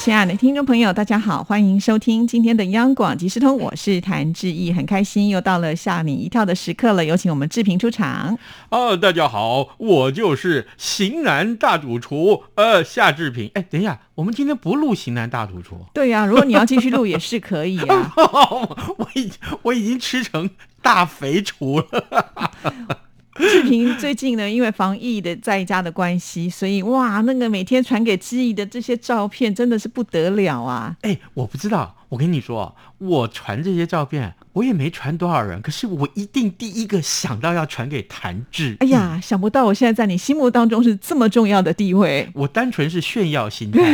亲爱的听众朋友，大家好，欢迎收听今天的央广即时通，我是谭志毅，很开心又到了吓你一跳的时刻了，有请我们志平出场。哦，大家好，我就是型男大主厨，呃，夏志平。哎，等一下，我们今天不录型男大主厨。对呀、如果你要继续录也是可以啊。我已我已经吃成大肥厨了。志平最近呢，因为防疫的在家的关系，所以哇，那个每天传给志毅的这些照片真的是不得了啊！哎，我不知道，我跟你说，我传这些照片，我也没传多少人，可是我一定第一个想到要传给谭志。哎，呀，想不到我现在在你心目当中是这么重要的地位。我单纯是炫耀心态。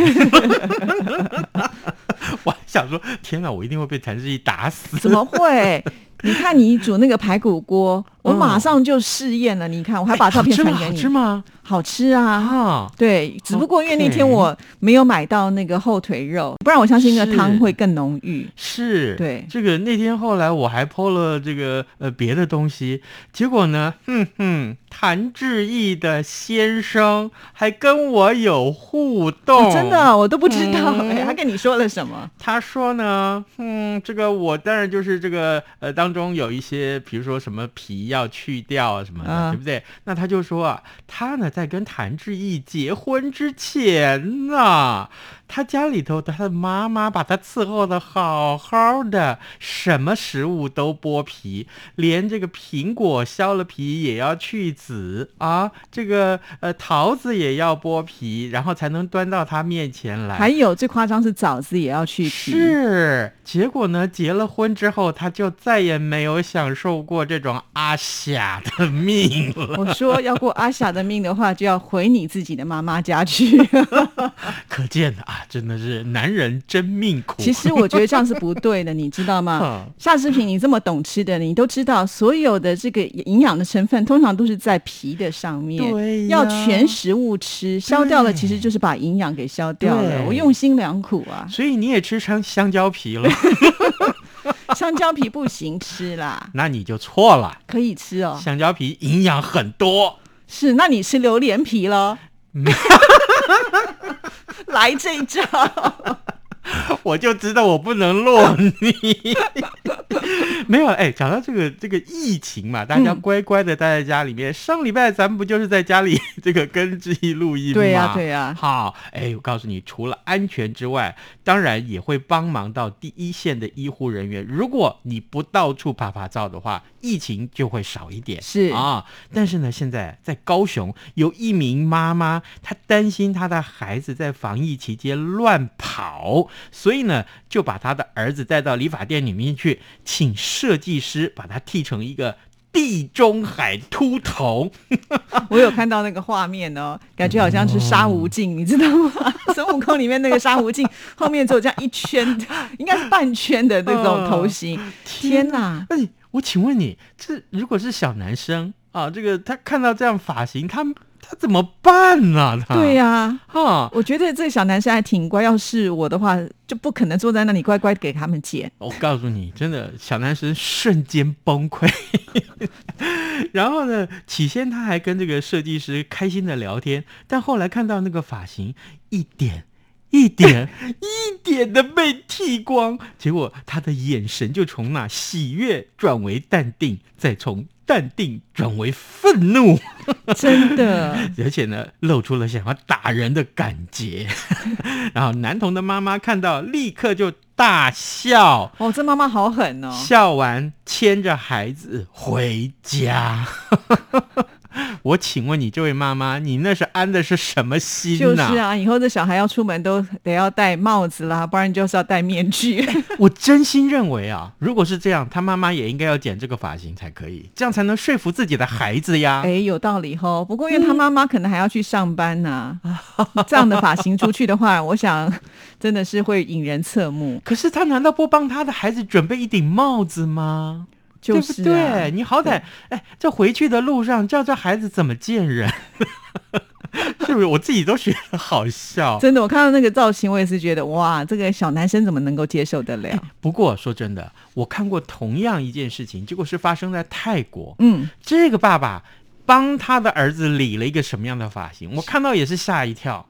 我还想说，天哪，我一定会被谭志毅打死。怎么会？你看你煮那个排骨锅，我嗯马上就试验了。你看，我还把照片传给好你。吃吗？好吃啊！啊，对，只不过因为那天我没有买到那个后腿肉，不然我相信那个汤会更浓郁。是，对。这个那天后来我还 PO 了这个呃别的东西，结果呢，哼哼，谭志毅的先生还跟我有互动，哦真的，我都不知道嗯。哎、他跟你说了什么？他说呢，嗯，这个我当然就是这个呃当中有一些，比如说什么皮要去掉啊什么的，嗯对不对？那他就说啊，他呢在跟谭志毅结婚之前呢，他家里头的他的妈妈把他伺候的好好的，什么食物都剥皮，连这个苹果削了皮也要去籽啊，这个呃桃子也要剥皮，然后才能端到他面前来。还有最夸张是枣子也要去皮，是，结果呢？结了婚之后，他就再也没有享受过这种阿霞的命了。我说要过阿霞的命的话，就要回你自己的妈妈家去。可见啊，真的是男人真命苦。其实我觉得这样是不对的，你知道吗 嗯？夏志平，你这么懂吃的，你都知道所有的这个营养的成分，通常都是在皮的上面。对呀要全食物吃，消掉了其实就是把营养给消掉了。我用心良苦啊，所以你也吃成香蕉皮了，香蕉皮不行吃啦，那你就错了。可以吃哦。香蕉皮营养很多，是，那你吃榴莲皮了？来这一招，我就知道我不能落你。没有哎，讲到这个这个疫情嘛，大家嗯乖乖的待在家里面。上礼拜咱们不就是在家里这个跟志毅录音吗？对呀对呀好，哎，我告诉你，除了安全之外，当然也会帮忙到第一线的医护人员。如果你不到处拍拍照的话，疫情就会少一点。是啊，但是呢，现在在高雄有一名妈妈，她担心她的孩子在防疫期间乱跑，所以呢，就把她的儿子带到理发店里面去，请设计师把它剃成一个地中海秃头。我有看到那个画面哦，感觉好像是沙无尽，你知道吗？孙悟空里面那个沙无尽 后面只有这样一圈，应该是半圈的那种头型。天哪！哎，我请问你，这如果是小男生啊，这个他看到这样发型，他他怎么办呢、他对呀、啊，我觉得这个小男生还挺乖。要是我的话，就不可能坐在那里乖乖给他们剪。我告诉你，真的小男生瞬间崩溃。然后呢，起先他还跟这个设计师开心的聊天，但后来看到那个发型一点。一点 一点的被剃光，结果他的眼神就从那喜悦转为淡定，再从淡定转为愤怒，真的，而且呢，露出了想要打人的感觉。然后男童的妈妈看到，立刻就大笑，哦，这妈妈好狠哦。笑完牵着孩子回家。我请问你，这位妈妈，你那是安的是什么心就是、啊，以后这小孩要出门都得要戴帽子啦，不然就是要戴面具。我真心认为啊，如果是这样，他妈妈也应该要剪这个发型才可以，这样才能说服自己的孩子呀。哎，有道理吼。不过因为他妈妈可能还要去上班呐、这样的发型出去的话，我想真的是会引人侧目。可是他难道不帮他的孩子准备一顶帽子吗？就是、啊、对不对？你好歹哎，这回去的路上叫这孩子怎么见人？是我自己都觉得好笑。真的，我看到那个造型，我也是觉得哇，这个小男生怎么能够接受得了？不过说真的，我看过同样一件事情，结果是发生在泰国。嗯，这个爸爸帮他的儿子理了一个什么样的发型？我看到也是吓一跳，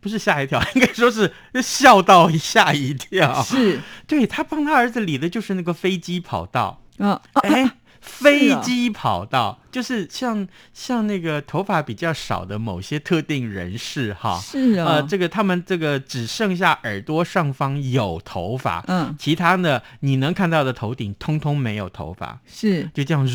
不是吓一跳，应该说是笑到吓一跳。是，对他帮他儿子理的就是那个飞机跑道。啊，哎，飞机跑道。就是像像那个头发比较少的某些特定人士哈，是啊，呃，这个他们这个只剩下耳朵上方有头发，嗯，其他呢你能看到的头顶通通没有头发，是就这样，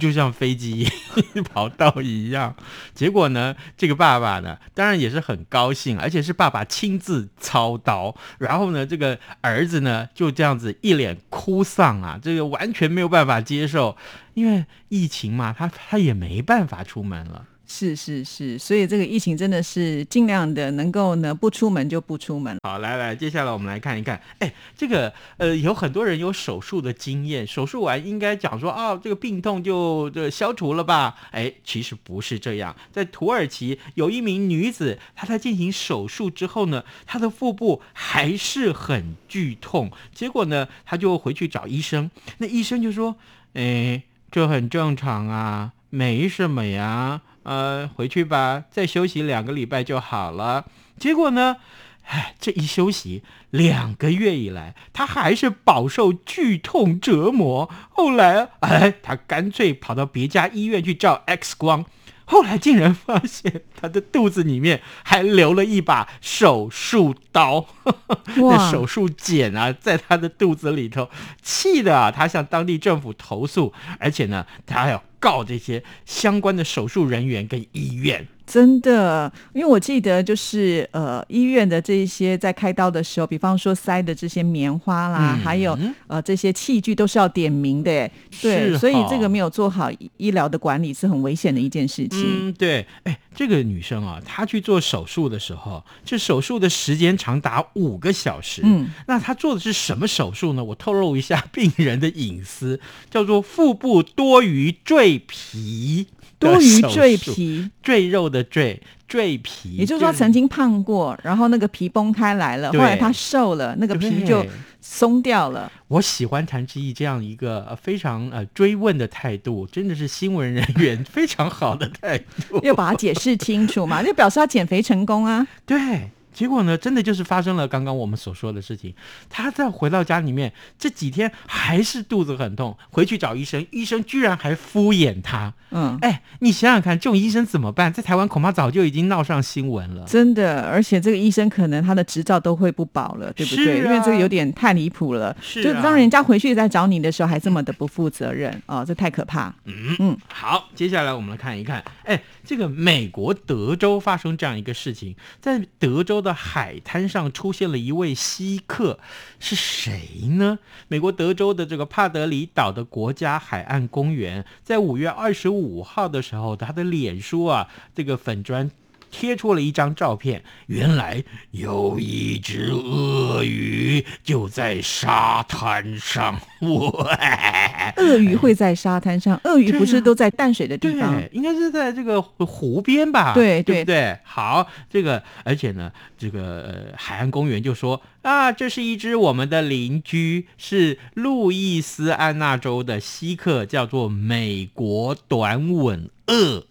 就像飞机 跑道一样。结果呢，这个爸爸呢，当然也是很高兴，而且是爸爸亲自操刀。然后呢，这个儿子呢就这样子一脸哭丧啊，这个完全没有办法接受。因为疫情嘛，他他也没办法出门了。是是是，所以这个疫情真的是尽量的能够呢不出门就不出门。好，来来，接下来我们来看一看，哎，这个呃，有很多人有手术的经验，手术完应该讲说啊，这个病痛就就消除了吧？哎，其实不是这样。在土耳其有一名女子，她在进行手术之后呢，她的腹部还是很剧痛，结果呢，她就回去找医生，那医生就说，哎。这很正常啊，没什么呀，呃，回去吧，再休息两个礼拜就好了。结果呢，哎，这一休息两个月以来，他还是饱受剧痛折磨。后来，哎，他干脆跑到别家医院去照 X 光。后来竟然发现他的肚子里面还留了一把手术刀，那手术剪啊，在他的肚子里头，气的啊，他向当地政府投诉，而且呢，他还要告这些相关的手术人员跟医院。真的，因为我记得就是呃，医院的这一些在开刀的时候，比方说塞的这些棉花啦，还有呃这些器具都是要点名的，对，所以这个没有做好医疗的管理是很危险的一件事情。嗯，对，哎，这个女生啊，她去做手术的时候，这手术的时间长达五个小时。嗯，那她做的是什么手术呢？我透露一下病人的隐私，叫做腹部多余赘皮。多余赘皮，赘肉的赘，赘皮，也就是说曾经胖过，然后那个皮崩开来了，后来他瘦了，那个皮就松掉了。我喜欢谭志毅这样一个非常呃追问的态度，真的是新闻人员非常好的态度，要把它解释清楚嘛，就表示他减肥成功啊。对。结果呢，真的就是发生了刚刚我们所说的事情。他在回到家里面这几天还是肚子很痛，回去找医生，医生居然还敷衍他。嗯，哎，你想想看，这种医生怎么办？在台湾恐怕早就已经闹上新闻了。真的，而且这个医生可能他的执照都会不保了，对不对？因为这个有点太离谱了。是，就当人家回去再找你的时候，还这么的不负责任哦，这太可怕。嗯嗯，好，接下来我们来看一看，哎，这个美国德州发生这样一个事情，在德州。的海滩上出现了一位稀客，是谁呢？美国德州的这个帕德里岛的国家海岸公园，在五月二十五号的时候，他的脸书啊，这个粉砖。贴出了一张照片，原来有一只鳄鱼就在沙滩上。鳄鱼会在沙滩上？鳄鱼不是都在淡水的地方？对，应该是在这个湖边吧？对对对。好，这个而且呢，这个海岸公园就说啊，这是一只我们的邻居，是路易斯安那州的稀客，叫做美国短吻鳄。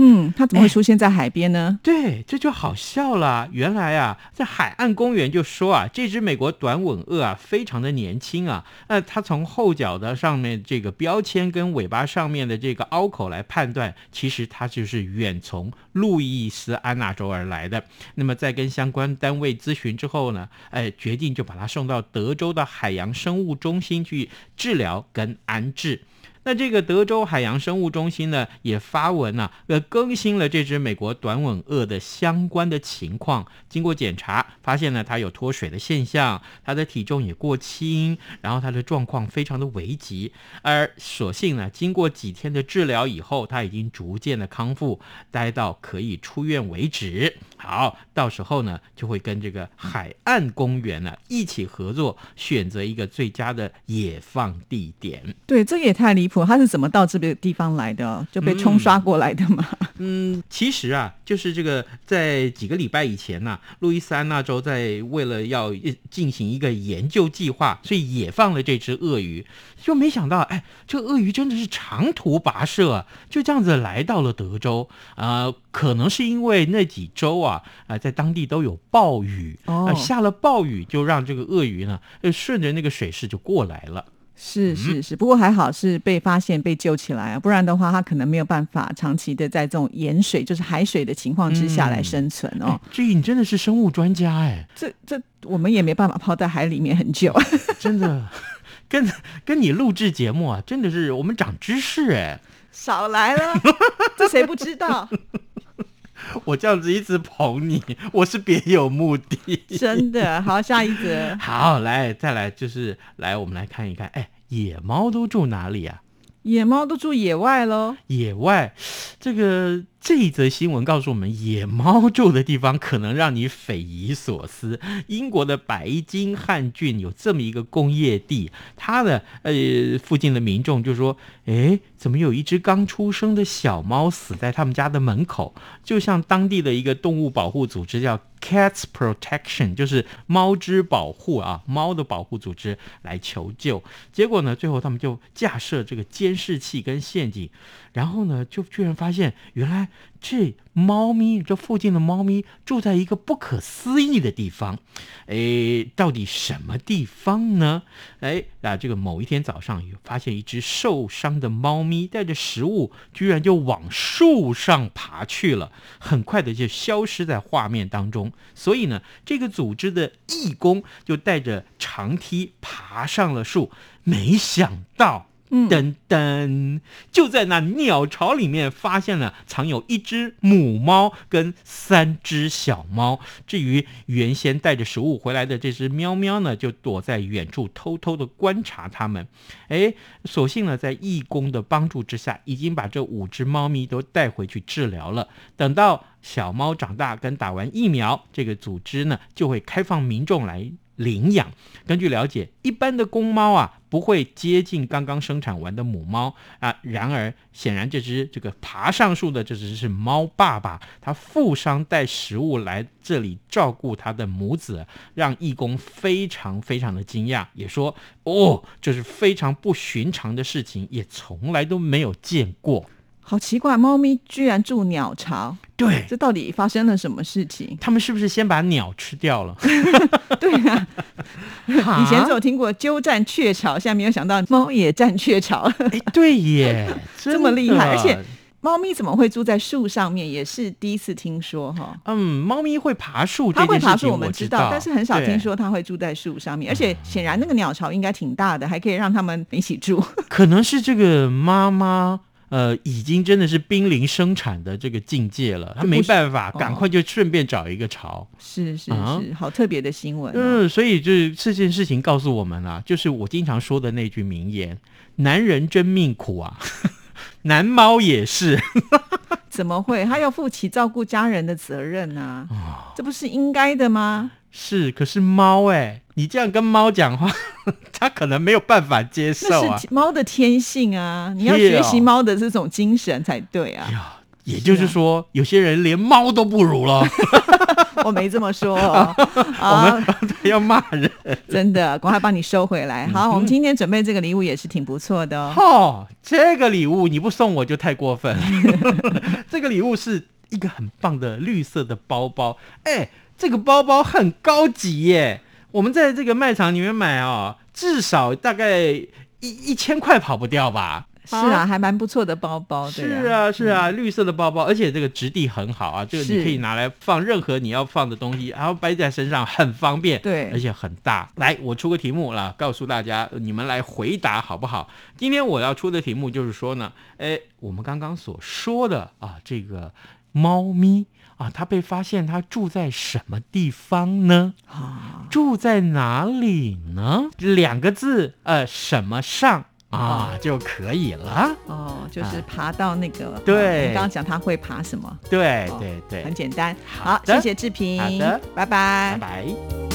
嗯，它怎么会出现在海边呢？对，这就好笑了。原来啊，在海岸公园就说啊，这只美国短吻鳄啊，非常的年轻啊。那它从后脚的上面这个标签跟尾巴上面的这个凹口来判断，其实它就是远从路易斯安那州而来的。那么在跟相关单位咨询之后呢，哎，决定就把它送到德州的海洋生物中心去治疗跟安置。那这个德州海洋生物中心呢，也发文呢，呃，更新了这只美国短吻鳄的相关的情况。经过检查，发现呢，它有脱水的现象，它的体重也过轻，然后它的状况非常的危急。而所幸呢，经过几天的治疗以后，它已经逐渐的康复，待到可以出院为止。好，到时候呢，就会跟这个海岸公园呢一起合作，选择一个最佳的野放地点。对，这也太离谱。他是怎么到这个地方来的？就被冲刷过来的吗？嗯，其实啊，就是这个在几个礼拜以前呢、路易斯安那州在为了要呃进行一个研究计划，所以也放了这只鳄鱼。就没想到，哎，这鳄鱼真的是长途跋涉啊，就这样子来到了德州。呃，可能是因为那几周啊，啊、在当地都有暴雨，啊呃下了暴雨就让这个鳄鱼呢，呃，顺着那个水势就过来了。是是是，不过还好是被发现被救起来啊，不然的话，他可能没有办法长期的在这种盐水，就是海水的情况之下来生存哦。哎，志毅，你真的是生物专家哎。这这我们也没办法泡在海里面很久。真的，跟跟你录制节目啊，真的是我们长知识哎！少来了，这谁不知道？我这样子一直捧你，我是别有目的。真的好，下一则。好，来再来，就是来我们来看一看，哎，野猫都住哪里啊？野猫都住野外喽，野外，这个这一则新闻告诉我们，野猫住的地方可能让你匪夷所思。英国的白金汉郡有这么一个工业地，它的呃附近的民众就说：“诶，怎么有一只刚出生的小猫死在他们家的门口？”就像当地的一个动物保护组织叫 Cats Protection，就是猫之保护啊，猫的保护组织来求救。结果呢，最后他们就架设这个监视器跟陷阱，然后呢，就居然发现原来这猫咪这附近的猫咪住在一个不可思议的地方。诶，到底什么地方呢？哎，啊，这个某一天早上发现一只受伤的猫咪带着食物，居然就往树上爬去了，很快的就消失在画面当中。所以呢，这个组织的义工就带着长梯爬上了树，没想到。噔噔，就在那鸟巢里面发现了藏有一只母猫跟三只小猫。至于原先带着食物回来的这只喵喵呢，就躲在远处偷偷的观察它们。哎，所幸呢，在义工的帮助之下，已经把这五只猫咪都带回去治疗了。等到小猫长大跟打完疫苗，这个组织呢就会开放民众来领养。根据了解，一般的公猫啊不会接近刚刚生产完的母猫啊。然而，显然这只这个爬上树的这只是猫爸爸，他负伤带食物来这里照顾他的母子，让义工非常非常的惊讶，也说哦，这是非常不寻常的事情，也从来都没有见过。好奇怪，猫咪居然住鸟巢，对。这到底发生了什么事情？他们是不是先把鸟吃掉了？对啊，以前只有听过鸠占鹊巢，现在没有想到猫也占鹊巢。哎，对耶，这么厉害而且猫咪怎么会住在树上面？也是第一次听说哈。嗯，猫咪会爬树，它会爬树，我们知道，但是很少对听说它会住在树上面。而且显然那个鸟巢应该挺大的，还可以让它们一起住。可能是这个妈妈。呃，已经真的是濒临生产的这个境界了，她就不是没办法，哦赶快就顺便找一个巢。是是啊是，好特别的新闻、哦。嗯，所以就是这件事情告诉我们啊，就是我经常说的那句名言：“男人真命苦啊，男猫也是。怎么会？他要负起照顾家人的责任啊，哦这不是应该的吗？”是，可是猫哎、你这样跟猫讲话，它可能没有办法接受啊。那是猫的天性啊，你要学习猫的这种精神才对啊。也就是说，有些人连猫都不如了。我没这么说、哦，我啊，们要骂人。真的，赶快帮你收回来。好，我们今天准备这个礼物也是挺不错的哦。哦，这个礼物你不送我就太过分。这个礼物是一个很棒的绿色的包包，哎，这个包包很高级耶。我们在这个卖场里面买哦，至少大概一一千块跑不掉吧。是啊，还蛮不错的包包，对是啊，是啊，绿色的包包，而且这个质地很好啊，这个你可以拿来放任何你要放的东西，然后背在身上很方便，对而且很大。来，我出个题目了，告诉大家，你们来回答好不好？今天我要出的题目就是说呢，哎，我们刚刚所说的啊，这个猫咪啊，它被发现它住在什么地方呢？啊，住在哪里呢？两个字，呃，什么上啊就可以了。哦，就是爬到那个，啊对你刚刚讲他会爬什么？对哦对对，很简单。好，谢谢志平，好的拜拜拜拜。